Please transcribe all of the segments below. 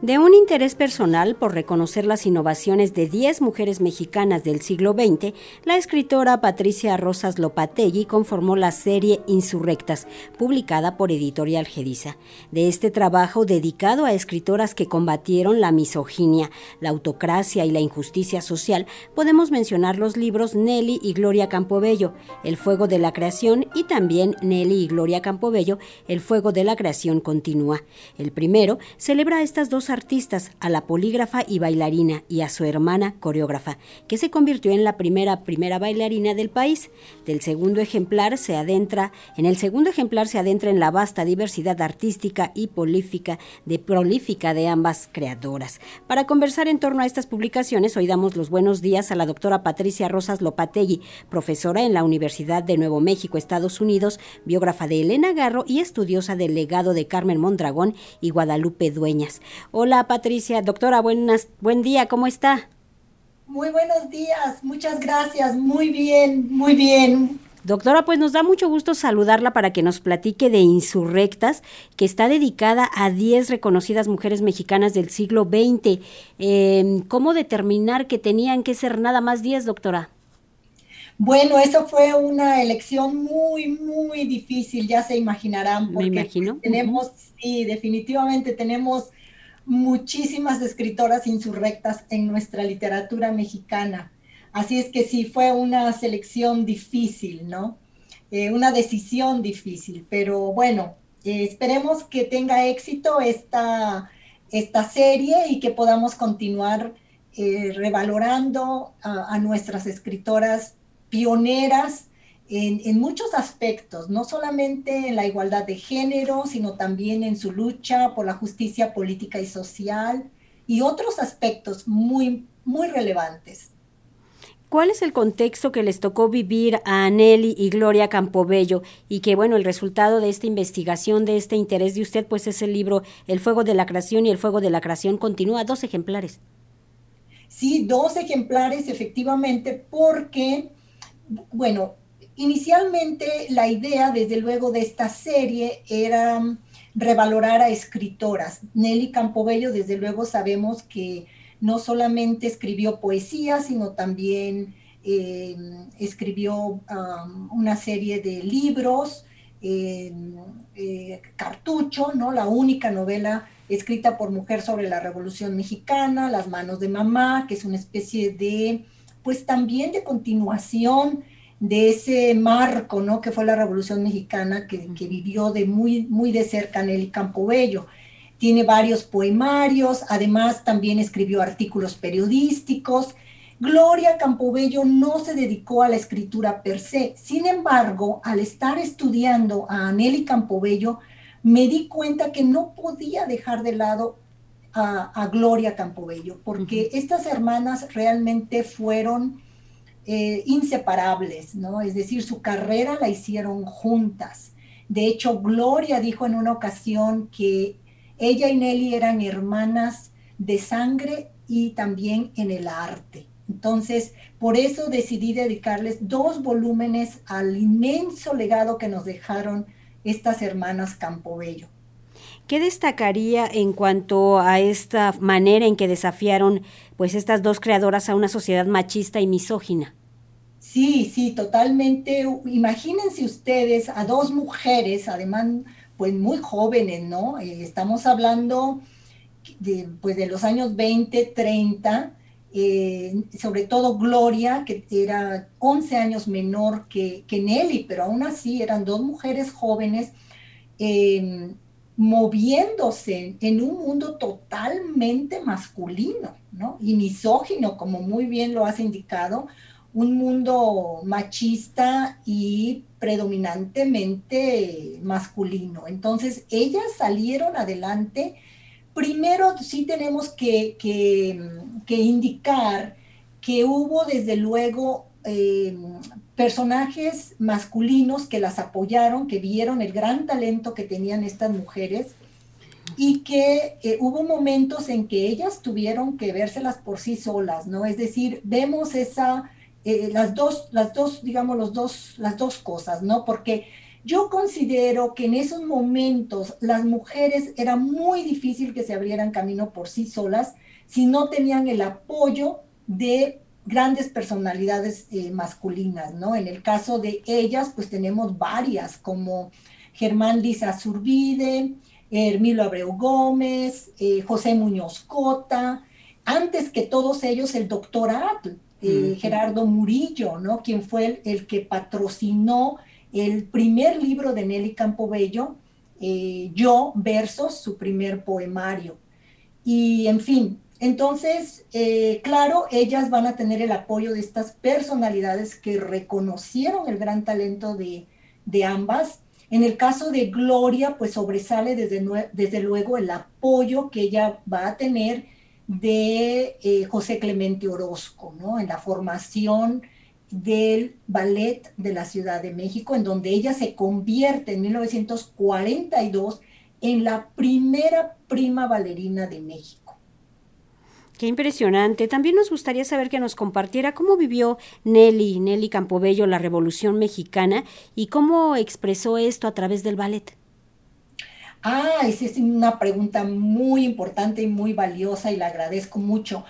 De un interés personal por reconocer las innovaciones de 10 mujeres mexicanas del siglo XX, la escritora Patricia Rosas Lopategui conformó la serie Insurrectas, publicada por Editorial Gedisa. De este trabajo dedicado a escritoras que combatieron la misoginia, la autocracia y la injusticia social, podemos mencionar los libros Nelly y Gloria Campobello, El fuego de la creación y también Nelly y Gloria Campobello, El fuego de la creación continúa. El primero celebra estas dos artistas, a la polígrafa y bailarina y a su hermana coreógrafa, que se convirtió en la primera primera bailarina del país. Del segundo ejemplar se adentra, en el segundo ejemplar se adentra en la vasta diversidad artística y polífica de prolífica de ambas creadoras. Para conversar en torno a estas publicaciones, hoy damos los buenos días a la doctora Patricia Rosas Lopategui, profesora en la Universidad de Nuevo México, Estados Unidos, biógrafa de Elena Garro y estudiosa del legado de Carmen Mondragón y Guadalupe Dueñas. Hola Patricia, doctora, buenas, buen día, ¿cómo está? Muy buenos días, muchas gracias, muy bien, muy bien. Doctora, pues nos da mucho gusto saludarla para que nos platique de Insurrectas, que está dedicada a 10 reconocidas mujeres mexicanas del siglo XX. Em, ¿Cómo determinar que tenían que ser nada más 10, doctora? Bueno, eso fue una elección muy, muy difícil, ya se imaginarán, porque Me imagino. tenemos, sí, definitivamente tenemos muchísimas escritoras insurrectas en nuestra literatura mexicana. Así es que sí, fue una selección difícil, ¿no? Eh, una decisión difícil, pero bueno, eh, esperemos que tenga éxito esta, esta serie y que podamos continuar eh, revalorando a nuestras escritoras pioneras en, muchos aspectos, no solamente en la igualdad de género, sino también en su lucha por la justicia política y social y otros aspectos muy, muy relevantes. ¿Cuál es el contexto que les tocó vivir a Nelly y Gloria Campobello? Y que, bueno, el resultado de esta investigación, de este interés de usted, pues es el libro El fuego de la creación y el fuego de la creación continúa, dos ejemplares. Sí, dos ejemplares, efectivamente, porque, bueno, Inicialmente la idea, desde luego, de esta serie era revalorar a escritoras. Nelly Campobello, desde luego, sabemos que no solamente escribió poesía, sino también eh, escribió una serie de libros, eh, Cartucho, ¿no? la única novela escrita por mujer sobre la Revolución Mexicana, Las manos de mamá, que es una especie de, pues también de continuación de ese marco, ¿no? Que fue la Revolución Mexicana que, vivió de muy, muy de cerca Nelly Campobello. Tiene varios poemarios, además también escribió artículos periodísticos. Gloria Campobello no se dedicó a la escritura per se. Sin embargo, al estar estudiando a Nelly Campobello, me di cuenta que no podía dejar de lado a, Gloria Campobello, porque estas hermanas realmente fueron eh, inseparables, ¿no? Es decir, su carrera la hicieron juntas. De hecho, Gloria dijo en una ocasión que ella y Nelly eran hermanas de sangre y también en el arte. Entonces, por eso decidí dedicarles dos volúmenes al inmenso legado que nos dejaron estas hermanas Campobello. ¿Qué destacaría en cuanto a esta manera en que desafiaron pues estas dos creadoras a una sociedad machista y misógina? Sí, sí, totalmente. Imagínense ustedes a dos mujeres, además, pues muy jóvenes, ¿no? Eh, estamos hablando de, pues, de los años 20, 30, eh, sobre todo Gloria, que era 11 años menor que, Nelly, pero aún así eran dos mujeres jóvenes em, moviéndose en un mundo totalmente masculino, ¿no? Y misógino, como muy bien lo has indicado, un mundo machista y predominantemente masculino. Entonces, ellas salieron adelante. Primero sí tenemos que, indicar que hubo desde luego eh, personajes masculinos que las apoyaron, que vieron el gran talento que tenían estas mujeres y que eh, hubo momentos en que ellas tuvieron que vérselas por sí solas, ¿no? Es decir, vemos esa eh, las dos, las dos, digamos, los dos, las dos cosas, ¿no? Porque Yo considero que en esos momentos las mujeres era muy difícil que se abrieran camino por sí solas si no tenían el apoyo de grandes personalidades eh, masculinas, ¿no? En el caso de ellas, pues tenemos varias, como Germán Lisa Zurbide, Hermilo Abreu Gómez, eh, José Muñoz Cota, antes que todos ellos el doctor Atl, eh, Gerardo Murillo, ¿no? Quien fue el, que patrocinó el primer libro de Nelly Campobello, Yo, versos, su primer poemario. Y en fin, entonces, eh, claro, ellas van a tener el apoyo de estas personalidades que reconocieron el gran talento de, ambas. En el caso de Gloria, pues sobresale desde, desde, luego el apoyo que ella va a tener de eh, José Clemente Orozco, ¿no? En la formación del ballet de la Ciudad de México, en donde ella se convierte en 1942 en la primera prima bailarina de México. Qué impresionante. También nos gustaría saber que nos compartiera cómo vivió Nelly, Nelly Campobello, la Revolución Mexicana y cómo expresó esto a través del ballet. Ah, esa es una pregunta muy importante y muy valiosa y la agradezco mucho.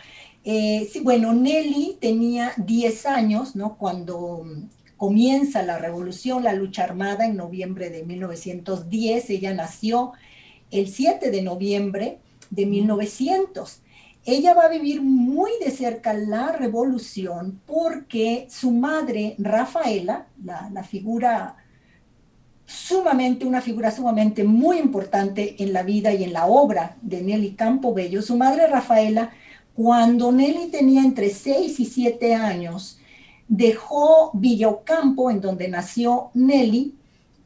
Eh, sí, bueno, Nelly tenía 10 años, ¿no? Cuando comienza la revolución, la lucha armada en noviembre de 1910. Ella nació el 7 de noviembre de 1900 ella va a vivir muy de cerca la revolución porque su madre, Rafaela, la, figura sumamente, una figura sumamente muy importante en la vida y en la obra de Nelly Campobello, su madre Rafaela, cuando Nelly tenía entre 6 y 7 años, dejó Villocampo, en donde nació Nelly,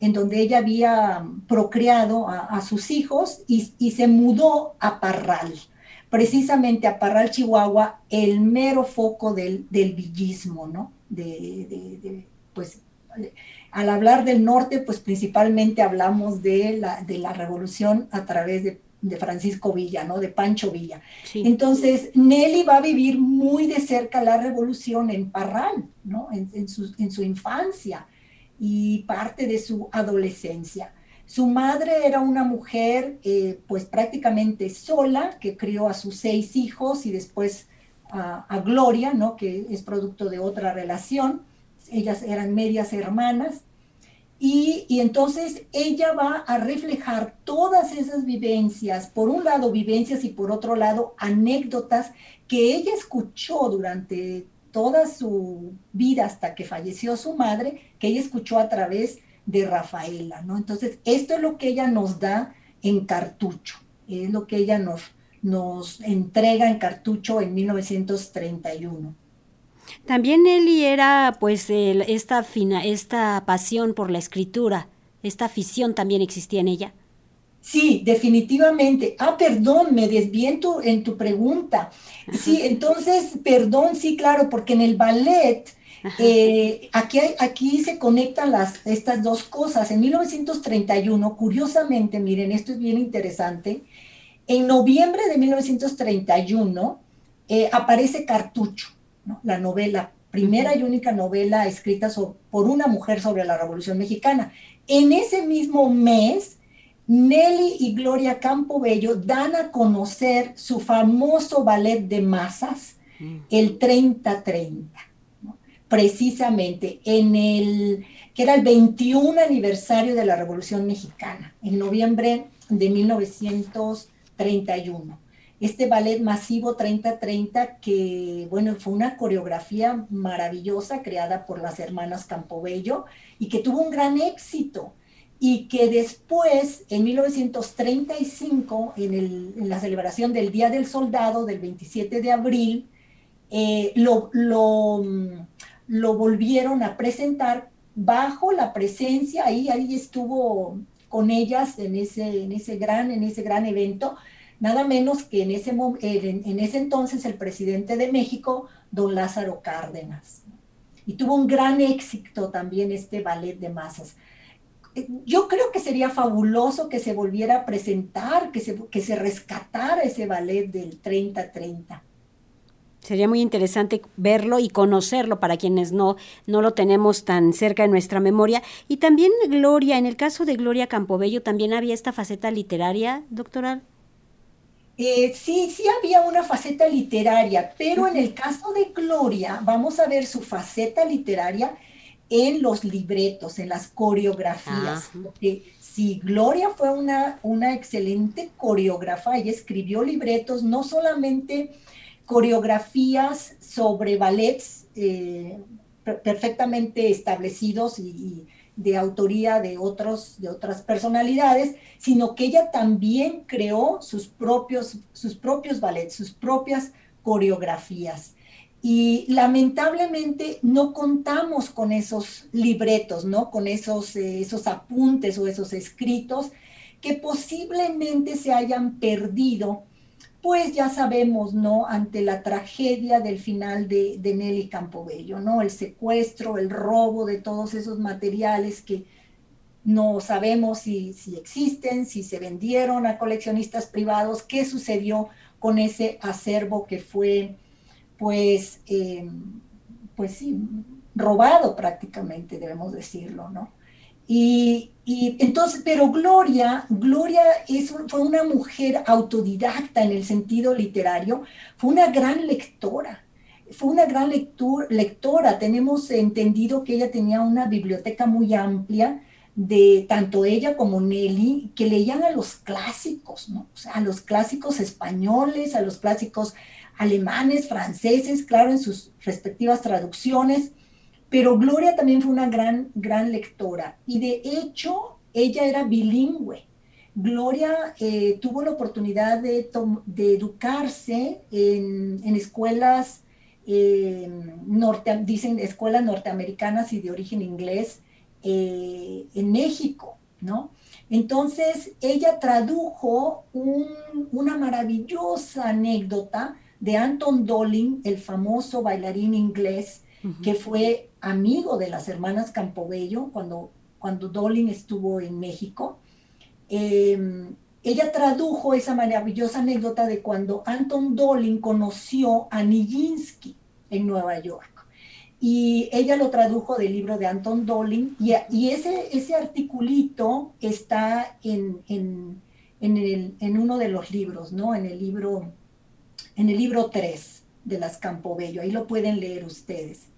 en donde ella había procreado a, sus hijos, y, y se mudó a Parral precisamente a Parral, Chihuahua, el mero foco del, villismo, ¿no? De, pues, al hablar del norte, pues principalmente hablamos de la, de la revolución a través de, Francisco Villa, ¿no? De Pancho Villa. Entonces, Nelly va a vivir muy de cerca la revolución en Parral, ¿no? En, su, en su infancia y parte de su adolescencia. Su madre era una mujer eh, pues prácticamente sola, que crió a sus seis hijos y después a, Gloria, ¿no? que es producto de otra relación. Ellas eran medias hermanas. Y, y, entonces ella va a reflejar todas esas vivencias, por un lado vivencias y por otro lado anécdotas que ella escuchó durante toda su vida hasta que falleció su madre, que ella escuchó a través de Rafaela, ¿no? Entonces, esto es lo que ella nos da en cartucho, es lo que ella nos, nos entrega en cartucho en 1931. También Eli era pues esta, fina, esta pasión por la escritura, esta afición también existía en ella. Sí, definitivamente. Ah, perdón, me desvié en tu pregunta. Sí, entonces, perdón, sí, claro, porque en el ballet eh, aquí, aquí se conectan las, estas dos cosas. En 1931, curiosamente, miren, esto es bien interesante, en noviembre de 1931 eh, aparece Cartucho, la novela, primera y única novela escrita por una mujer sobre la Revolución Mexicana. En ese mismo mes, Nelly y Gloria Campobello dan a conocer su famoso ballet de masas, mm. el 30-30 precisamente en el, que era el 21 aniversario de la Revolución Mexicana, en noviembre de 1931. Este ballet masivo 30-30 que, bueno, fue una coreografía maravillosa creada por las hermanas Campobello y que tuvo un gran éxito y que después, en 1935, en, la celebración del Día del Soldado, del 27 de abril, eh, lo, lo lo volvieron a presentar bajo la presencia, ahí, ahí estuvo con ellas en ese, en ese, gran, en ese gran evento, nada menos que en ese, en, ese entonces el presidente de México, don Lázaro Cárdenas. Y tuvo un gran éxito también este ballet de masas. Yo creo que sería fabuloso que se volviera a presentar, que se, que se rescatara ese ballet del 30-30. Sería muy interesante verlo y conocerlo para quienes no, no lo tenemos tan cerca en nuestra memoria. Y también Gloria, en el caso de Gloria Campobello, ¿también había esta faceta literaria, doctoral? Eh, sí, sí había una faceta literaria, pero en el caso de Gloria, vamos a ver su faceta literaria en los libretos, en las coreografías. Porque si Gloria fue una, una excelente coreógrafa, ella escribió libretos no solamente coreografías sobre ballets eh, perfectamente establecidos y, de autoría de, otros, de otras personalidades, sino que ella también creó sus propios, sus propios ballets, sus propias coreografías. Y lamentablemente no contamos con esos libretos, ¿no? Con esos, eh, esos apuntes o esos escritos que posiblemente se hayan perdido pues ya sabemos, ¿no? Ante la tragedia del final de, Nelly Campobello, ¿no? El secuestro, el robo de todos esos materiales que no sabemos si, existen, si se vendieron a coleccionistas privados, qué sucedió con ese acervo que fue, pues, em, pues robado prácticamente, debemos decirlo, ¿no? Y, entonces, pero Gloria, Gloria es, fue una mujer autodidacta en el sentido literario, fue una gran lectora, fue una gran lectora. Tenemos entendido que ella tenía una biblioteca muy amplia de tanto ella como Nelly, que leían a los clásicos, ¿no? A los clásicos españoles, a los clásicos alemanes, franceses, claro, en sus respectivas traducciones pero Gloria también fue una gran, gran lectora y de hecho ella era bilingüe. Gloria eh, tuvo la oportunidad de, educarse en, escuelas, eh, norte, dicen escuelas norteamericanas y de origen inglés eh, en México, ¿no? Entonces ella tradujo una maravillosa anécdota de Anton Dolin, el famoso bailarín inglés, que fue amigo de las hermanas Campobello cuando, cuando Dolin estuvo en México. Em, ella tradujo esa maravillosa anécdota de cuando Anton Dolin conoció a Nijinsky en Nueva York. Y ella lo tradujo del libro de Anton Dolin y, y ese, ese articulito está en, en, en, uno de los libros, ¿no? En el libro, en el libro 3 de las Campobello. Ahí lo pueden leer ustedes.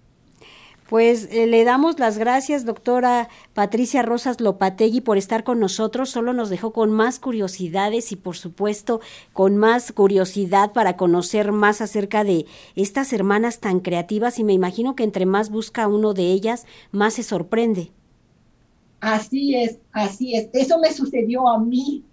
Pues eh, le damos las gracias, doctora Patricia Rosas Lopategui, por estar con nosotros. Solo nos dejó con más curiosidades y, por supuesto, con más curiosidad para conocer más acerca de estas hermanas tan creativas. Y me imagino que entre más busca uno de ellas, más se sorprende. Así es, así es. Eso me sucedió a mí.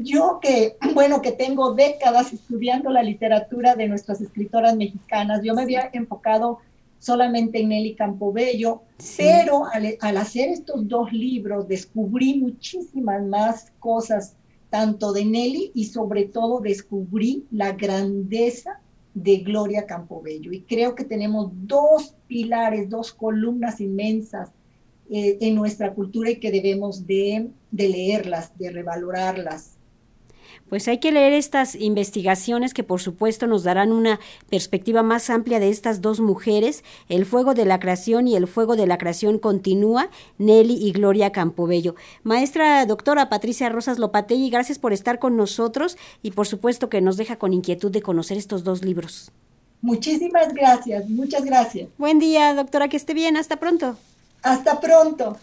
Yo que, bueno, que tengo décadas estudiando la literatura de nuestras escritoras mexicanas, yo me había enfocado solamente en Nelly Campobello, pero al, hacer estos dos libros descubrí muchísimas más cosas, tanto de Nelly y sobre todo descubrí la grandeza de Gloria Campobello. Y creo que tenemos dos pilares, dos columnas inmensas eh, en nuestra cultura y que debemos de, de leerlas, de revalorarlas, pues hay que leer estas investigaciones que por supuesto nos darán una perspectiva más amplia de estas dos mujeres, El fuego de la creación y El fuego de la creación continúa, Nelly y Gloria Campobello. Maestra doctora Patricia Rosas Lopategui, gracias por estar con nosotros y por supuesto que nos deja con inquietud de conocer estos dos libros. Muchísimas gracias, muchas gracias. Buen día, doctora, que esté bien, hasta pronto. Hasta pronto.